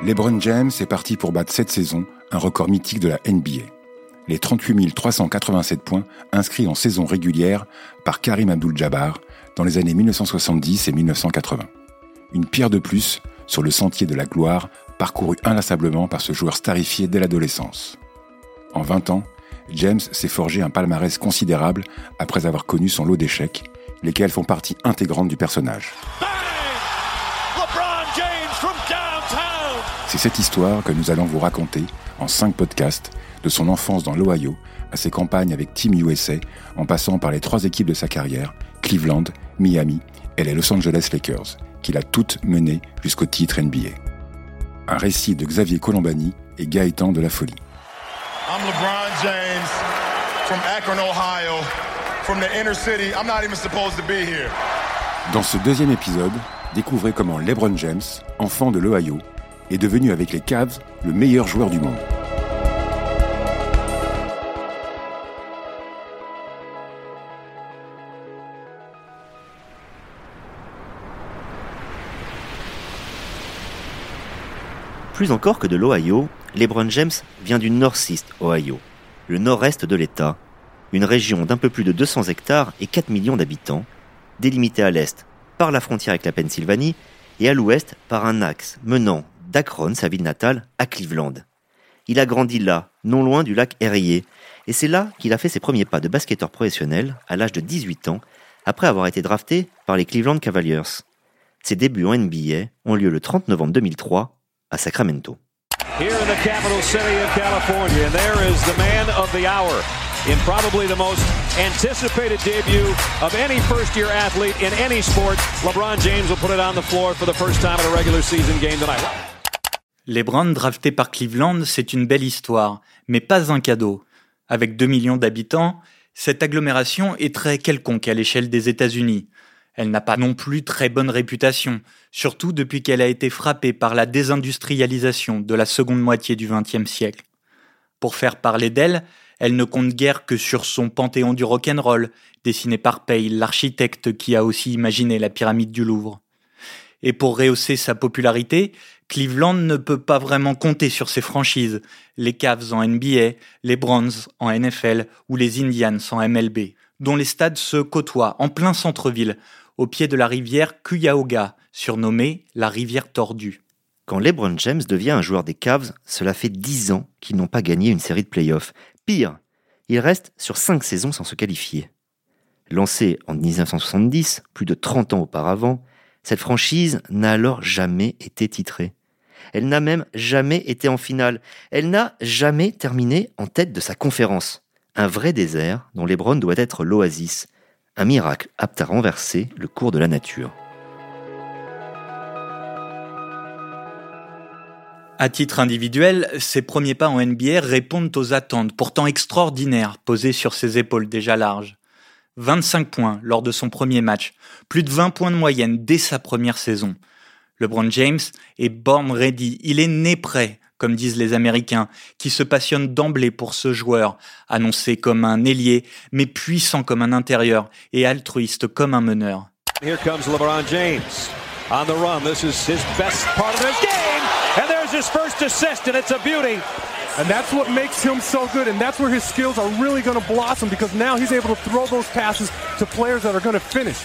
LeBron James est parti pour battre cette saison un record mythique de la NBA. Les 38 387 points inscrits en saison régulière par Karim Abdul-Jabbar dans les années 1970 et 1980. Une pierre de plus sur le sentier de la gloire parcouru inlassablement par ce joueur starifié dès l'adolescence. En 20 ans, James s'est forgé un palmarès considérable après avoir connu son lot d'échecs, lesquels font partie intégrante du personnage. C'est cette histoire que nous allons vous raconter en cinq podcasts, de son enfance dans l'Ohio à ses campagnes avec Team USA, en passant par les trois équipes de sa carrière, Cleveland, Miami et les Los Angeles Lakers, qu'il a toutes menées jusqu'au titre NBA. Un récit de Xavier Colombani et Gaëtan de la Folie. I'm LeBron James from Akron, Ohio, from the inner city. I'm not even supposed to be here. Dans ce deuxième épisode, découvrez comment LeBron James, enfant de l'Ohio, est devenu avec les Cavs le meilleur joueur du monde. Plus encore que de l'Ohio, LeBron James vient du Northeast Ohio, le nord-est de l'État, une région d'un peu plus de 200 hectares et 4 millions d'habitants, délimitée à l'est par la frontière avec la Pennsylvanie et à l'ouest par un axe menant d'Akron, sa ville natale, à Cleveland. Il a grandi là, non loin du lac Erie, et c'est là qu'il a fait ses premiers pas de basketteur professionnel à l'âge de 18 ans, après avoir été drafté par les Cleveland Cavaliers. Ses débuts en NBA ont lieu le 30 novembre 2003 à Sacramento. Here in the capital city of California, and there is the man of the hour in probably the most anticipated debut of any first-year athlete in any sport. LeBron James will put it on the floor for the first time in a regular season game tonight. LeBron drafté par Cleveland, c'est une belle histoire, mais pas un cadeau. Avec 2 millions d'habitants, cette agglomération est très quelconque à l'échelle des États-Unis. Elle n'a pas non plus très bonne réputation, surtout depuis qu'elle a été frappée par la désindustrialisation de la seconde moitié du XXe siècle. Pour faire parler d'elle, elle ne compte guère que sur son panthéon du rock'n'roll, dessiné par Pay, l'architecte qui a aussi imaginé la pyramide du Louvre. Et pour rehausser sa popularité, Cleveland ne peut pas vraiment compter sur ses franchises, les Cavs en NBA, les Browns en NFL ou les Indians en MLB, dont les stades se côtoient en plein centre-ville, au pied de la rivière Cuyahoga, surnommée la rivière tordue. Quand LeBron James devient un joueur des Cavs, cela fait dix ans qu'ils n'ont pas gagné une série de playoffs. Pire, il reste sur cinq saisons sans se qualifier. Lancé en 1970, plus de 30 ans auparavant, cette franchise n'a alors jamais été titrée. Elle n'a même jamais été en finale. Elle n'a jamais terminé en tête de sa conférence. Un vrai désert dont LeBron doit être l'oasis. Un miracle apte à renverser le cours de la nature. À titre individuel, ses premiers pas en NBA répondent aux attentes pourtant extraordinaires posées sur ses épaules déjà larges. 25 points lors de son premier match, plus de 20 points de moyenne dès sa première saison. LeBron James est born ready, il est né prêt, comme disent les Américains, qui se passionnent d'emblée pour ce joueur, annoncé comme un ailier, mais puissant comme un intérieur et altruiste comme un meneur. Here comes LeBron James. On the run, this is his best part of game. And there's his first assist, and it's a beauty. And that's what makes him so good, and that's where his skills are really going to blossom because now he's able to throw those passes to players that are going to finish.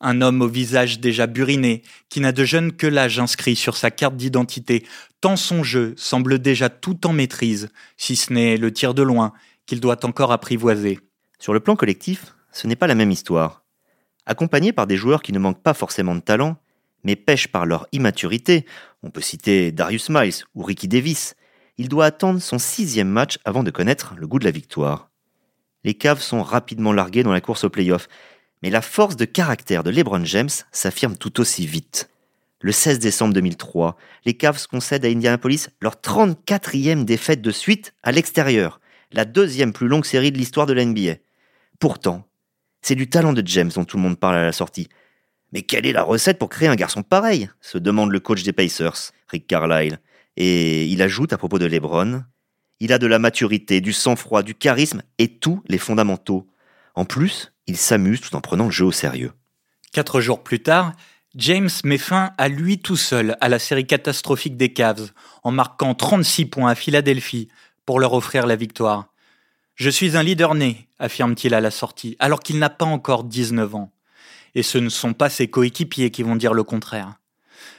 Un homme au visage déjà buriné, qui n'a de jeune que l'âge inscrit sur sa carte d'identité, tant son jeu semble déjà tout en maîtrise, si ce n'est le tir de loin, qu'il doit encore apprivoiser. Sur le plan collectif, ce n'est pas la même histoire. Accompagné par des joueurs qui ne manquent pas forcément de talent, mais pêchent par leur immaturité, on peut citer Darius Miles ou Ricky Davis, il doit attendre son sixième match avant de connaître le goût de la victoire. Les Cavs sont rapidement largués dans la course au playoff, mais la force de caractère de LeBron James s'affirme tout aussi vite. Le 16 décembre 2003, les Cavs concèdent à Indianapolis leur 34e défaite de suite à l'extérieur, la deuxième plus longue série de l'histoire de la NBA. Pourtant, c'est du talent de James dont tout le monde parle à la sortie. Mais quelle est la recette pour créer un garçon pareil? se demande le coach des Pacers, Rick Carlisle. Et il ajoute à propos de LeBron, il a de la maturité, du sang-froid, du charisme et tous les fondamentaux. En plus, il s'amuse tout en prenant le jeu au sérieux. Quatre jours plus tard, James met fin à lui tout seul à la série catastrophique des Cavs en marquant 36 points à Philadelphie pour leur offrir la victoire. Je suis un leader né, affirme-t-il à la sortie, alors qu'il n'a pas encore 19 ans. Et ce ne sont pas ses coéquipiers qui vont dire le contraire.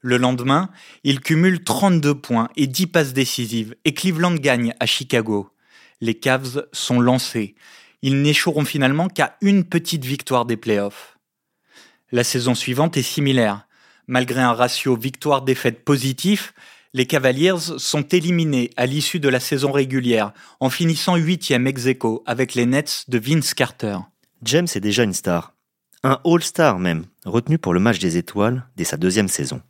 Le lendemain, il cumule 32 points et 10 passes décisives et Cleveland gagne à Chicago. Les Cavs sont lancés. Ils n'échoueront finalement qu'à une petite victoire des playoffs. La saison suivante est similaire. Malgré un ratio victoire-défaite positif, les Cavaliers sont éliminés à l'issue de la saison régulière, en finissant huitième ex aequo avec les Nets de Vince Carter. James est déjà une star. Un All-Star même, retenu pour le match des étoiles dès sa deuxième saison.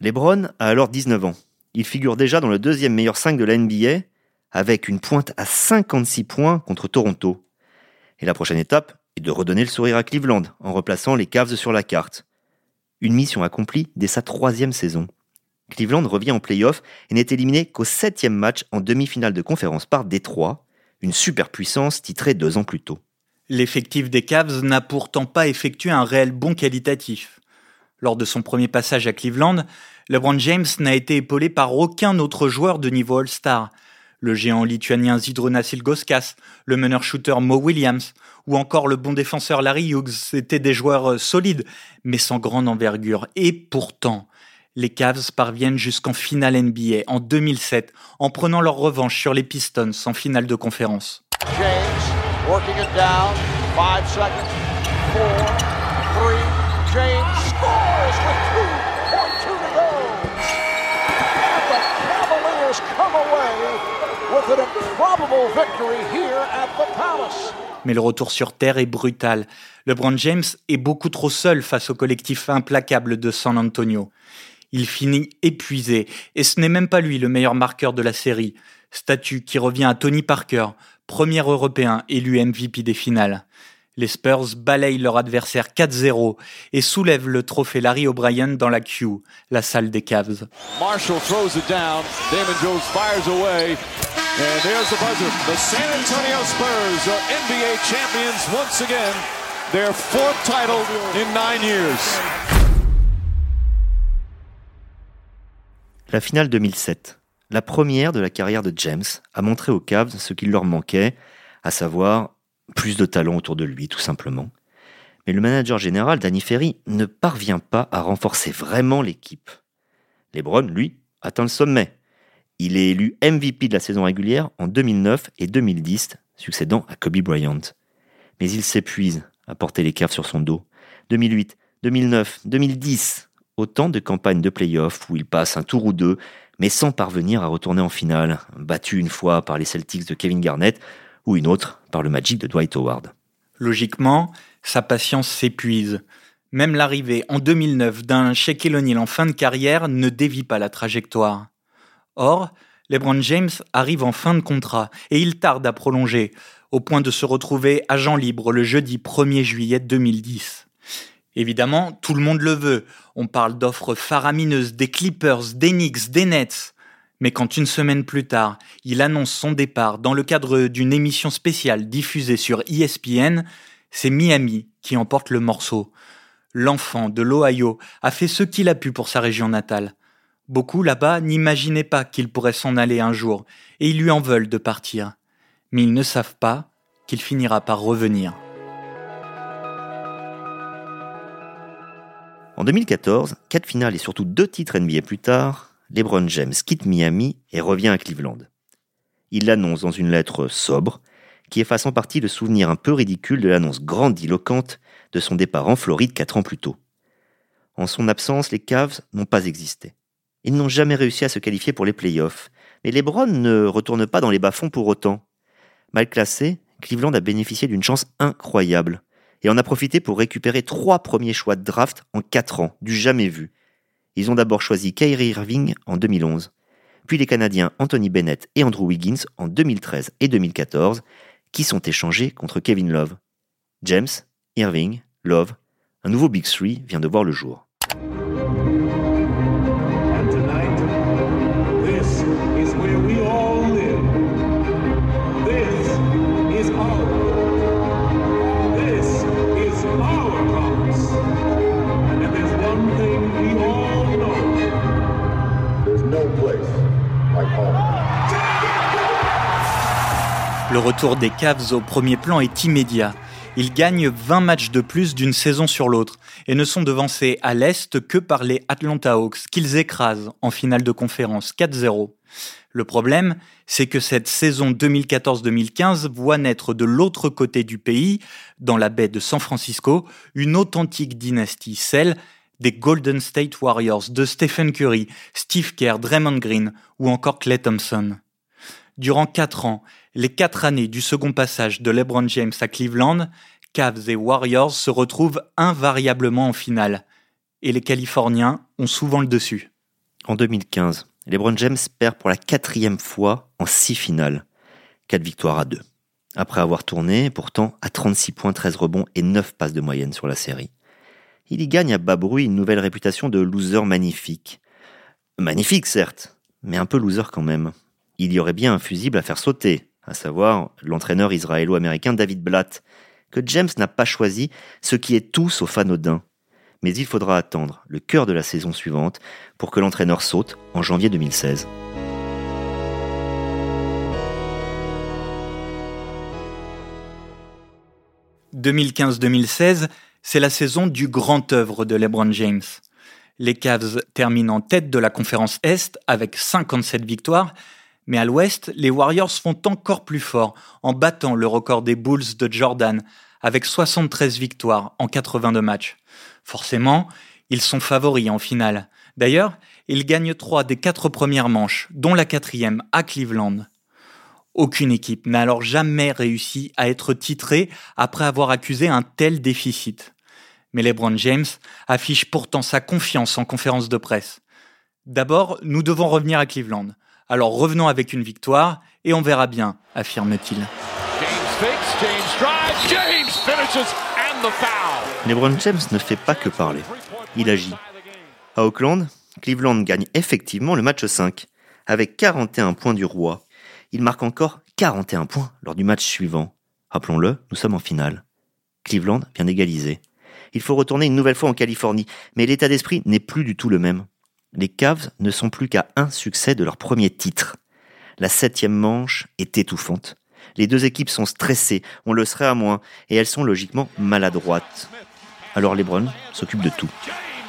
LeBron a alors 19 ans. Il figure déjà dans le deuxième meilleur 5 de la NBA, avec une pointe à 56 points contre Toronto. Et la prochaine étape est de redonner le sourire à Cleveland en replaçant les Cavs sur la carte. Une mission accomplie dès sa troisième saison. Cleveland revient en playoff et n'est éliminé qu'au septième match en demi-finale de conférence par Détroit, une superpuissance titrée deux ans plus tôt. L'effectif des Cavs n'a pourtant pas effectué un réel bond qualitatif. Lors de son premier passage à Cleveland, LeBron James n'a été épaulé par aucun autre joueur de niveau All-Star. Le géant lituanien Zydrunas Ilgauskas, le meneur-shooter Mo Williams, ou encore le bon défenseur Larry Hughes étaient des joueurs solides, mais sans grande envergure. Et pourtant, les Cavs parviennent jusqu'en finale NBA en 2007 en prenant leur revanche sur les Pistons en finale de conférence. James, working it down, five seconds, four, three, James scores with 2.2 to go. And the Cavaliers come away with an improbable victory here at the Palace. Mais le retour sur terre est brutal. LeBron James est beaucoup trop seul face au collectif implacable de San Antonio. Il finit épuisé, et ce n'est même pas lui le meilleur marqueur de la série, statut qui revient à Tony Parker, premier Européen élu MVP des finales. Les Spurs balayent leur adversaire 4-0 et soulèvent le trophée Larry O'Brien dans la Q, la salle des Cavs. Marshall throws it down. Damon Jones fires away. And there's the buzzer. The San Antonio Spurs are NBA champions once again. Their fourth title in nine years. La finale 2007, la première de la carrière de James, a montré aux Cavs ce qu'il leur manquait, à savoir plus de talent autour de lui, tout simplement. Mais le manager général, Danny Ferry, ne parvient pas à renforcer vraiment l'équipe. LeBron, lui, atteint le sommet. Il est élu MVP de la saison régulière en 2009 et 2010, succédant à Kobe Bryant. Mais il s'épuise à porter les caves sur son dos. 2008, 2009, 2010, autant de campagnes de playoffs où il passe un tour ou deux, mais sans parvenir à retourner en finale, battu une fois par les Celtics de Kevin Garnett, ou une autre par le Magic de Dwight Howard. Logiquement, sa patience s'épuise. Même l'arrivée en 2009 d'un Shaquille O'Neal en fin de carrière ne dévie pas la trajectoire. Or, LeBron James arrive en fin de contrat et il tarde à prolonger, au point de se retrouver agent libre le jeudi 1er juillet 2010. Évidemment, tout le monde le veut. On parle d'offres faramineuses des Clippers, des Knicks, des Nets. Mais quand une semaine plus tard, il annonce son départ dans le cadre d'une émission spéciale diffusée sur ESPN, c'est Miami qui emporte le morceau. L'enfant de l'Ohio a fait ce qu'il a pu pour sa région natale. Beaucoup là-bas n'imaginaient pas qu'il pourrait s'en aller un jour, et ils lui en veulent de partir. Mais ils ne savent pas qu'il finira par revenir. En 2014, quatre finales et surtout deux titres NBA plus tard, LeBron James quitte Miami et revient à Cleveland. Il l'annonce dans une lettre sobre, qui efface en partie le souvenir un peu ridicule de l'annonce grandiloquente de son départ en Floride quatre ans plus tôt. En son absence, les Cavs n'ont pas existé. Ils n'ont jamais réussi à se qualifier pour les playoffs, mais LeBron ne retourne pas dans les bas-fonds pour autant. Mal classé, Cleveland a bénéficié d'une chance incroyable et en a profité pour récupérer trois premiers choix de draft en quatre ans, du jamais vu, ils ont d'abord choisi Kyrie Irving en 2011, puis les Canadiens Anthony Bennett et Andrew Wiggins en 2013 et 2014, qui sont échangés contre Kevin Love. James, Irving, Love, un nouveau Big Three vient de voir le jour. Le retour des Cavs au premier plan est immédiat. Ils gagnent 20 matchs de plus d'une saison sur l'autre et ne sont devancés à l'Est que par les Atlanta Hawks qu'ils écrasent en finale de conférence 4-0. Le problème, c'est que cette saison 2014-2015 voit naître de l'autre côté du pays, dans la baie de San Francisco, une authentique dynastie, celle des Golden State Warriors de Stephen Curry, Steve Kerr, Draymond Green ou encore Clay Thompson. Durant quatre ans, les quatre années du second passage de LeBron James à Cleveland, Cavs et Warriors se retrouvent invariablement en finale. Et les Californiens ont souvent le dessus. En 2015, LeBron James perd pour la quatrième fois en six finales. Quatre victoires à deux. Après avoir tourné, pourtant, à 36 points, 13 rebonds et 9 passes de moyenne sur la série. Il y gagne à bas bruit une nouvelle réputation de loser magnifique. Magnifique, certes, mais un peu loser quand même. Il y aurait bien un fusible à faire sauter, à savoir l'entraîneur israélo-américain David Blatt, que James n'a pas choisi, ce qui est tout sauf anodin. Mais il faudra attendre le cœur de la saison suivante pour que l'entraîneur saute en janvier 2016. « 2015-2016, c'est la saison du grand œuvre de LeBron James. Les Cavs terminent en tête de la conférence Est avec 57 victoires, mais à l'ouest, les Warriors font encore plus fort en battant le record des Bulls de Jordan avec 73 victoires en 82 matchs. Forcément, ils sont favoris en finale. D'ailleurs, ils gagnent trois des quatre premières manches, dont la quatrième à Cleveland. Aucune équipe n'a alors jamais réussi à être titrée après avoir accusé un tel déficit. Mais LeBron James affiche pourtant sa confiance en conférence de presse. D'abord, nous devons revenir à Cleveland. Alors revenons avec une victoire et on verra bien, affirme-t-il. LeBron James ne fait pas que parler, il agit. À Auckland, Cleveland gagne effectivement le match 5, avec 41 points du roi. Il marque encore 41 points lors du match suivant. Rappelons-le, nous sommes en finale. Cleveland vient d'égaliser. Il faut retourner une nouvelle fois en Californie, mais l'état d'esprit n'est plus du tout le même les Cavs ne sont plus qu'à un succès de leur premier titre. La septième manche est étouffante. Les deux équipes sont stressées, on le serait à moins, et elles sont logiquement maladroites. Alors LeBron s'occupe de tout.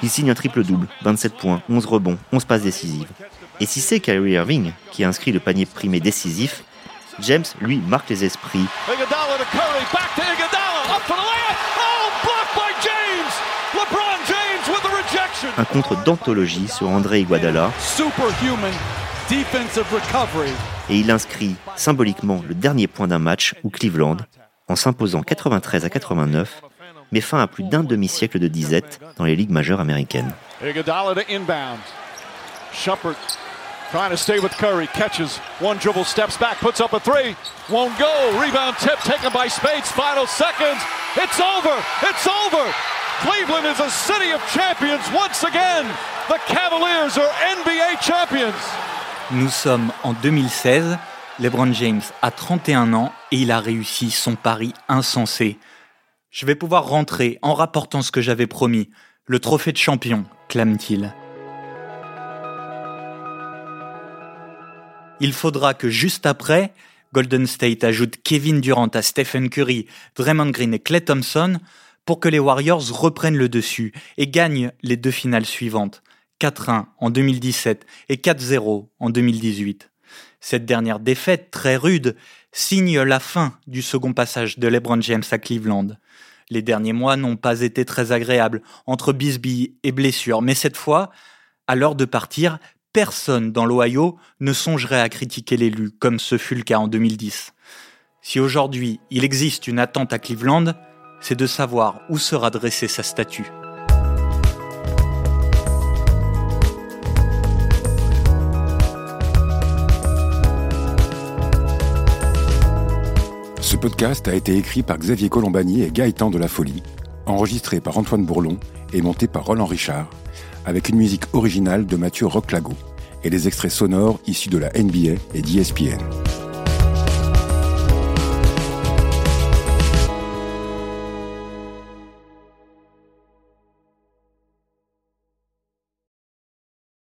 Il signe un triple-double, 27 points, 11 rebonds, 11 passes décisives. Et si c'est Kyrie Irving qui inscrit le panier primé décisif, James, lui, marque les esprits. Un contre d'anthologie sur André Iguadala. Et il inscrit symboliquement le dernier point d'un match où Cleveland, en s'imposant 93 à 89, met fin à plus d'un demi-siècle de disette dans les ligues majeures américaines. Trying to stay with Curry, catches one dribble, steps back, puts up a three, won't go. Rebound tip taken by Spates. Final seconds. It's over. It's over. Cleveland is a city of champions once again. The Cavaliers are NBA champions. Nous sommes en 2016. LeBron James a 31 ans et il a réussi son pari insensé. Je vais pouvoir rentrer en rapportant ce que j'avais promis, le trophée de champion, clame-t-il. Il faudra que juste après, Golden State ajoute Kevin Durant à Stephen Curry, Draymond Green et Clay Thompson pour que les Warriors reprennent le dessus et gagnent les deux finales suivantes, 4-1 en 2017 et 4-0 en 2018. Cette dernière défaite, très rude, signe la fin du second passage de LeBron James à Cleveland. Les derniers mois n'ont pas été très agréables, entre bisbilles et blessures, mais cette fois, à l'heure de partir, personne dans l'Ohio ne songerait à critiquer l'élu, comme ce fut le cas en 2010. Si aujourd'hui il existe une attente à Cleveland, c'est de savoir où sera dressée sa statue. Ce podcast a été écrit par Xavier Colombani et Gaëtan de la Folie, enregistré par Antoine Bourlon et monté par Roland Richard, avec une musique originale de Mathieu Roclago et des extraits sonores issus de la NBA et d'ESPN.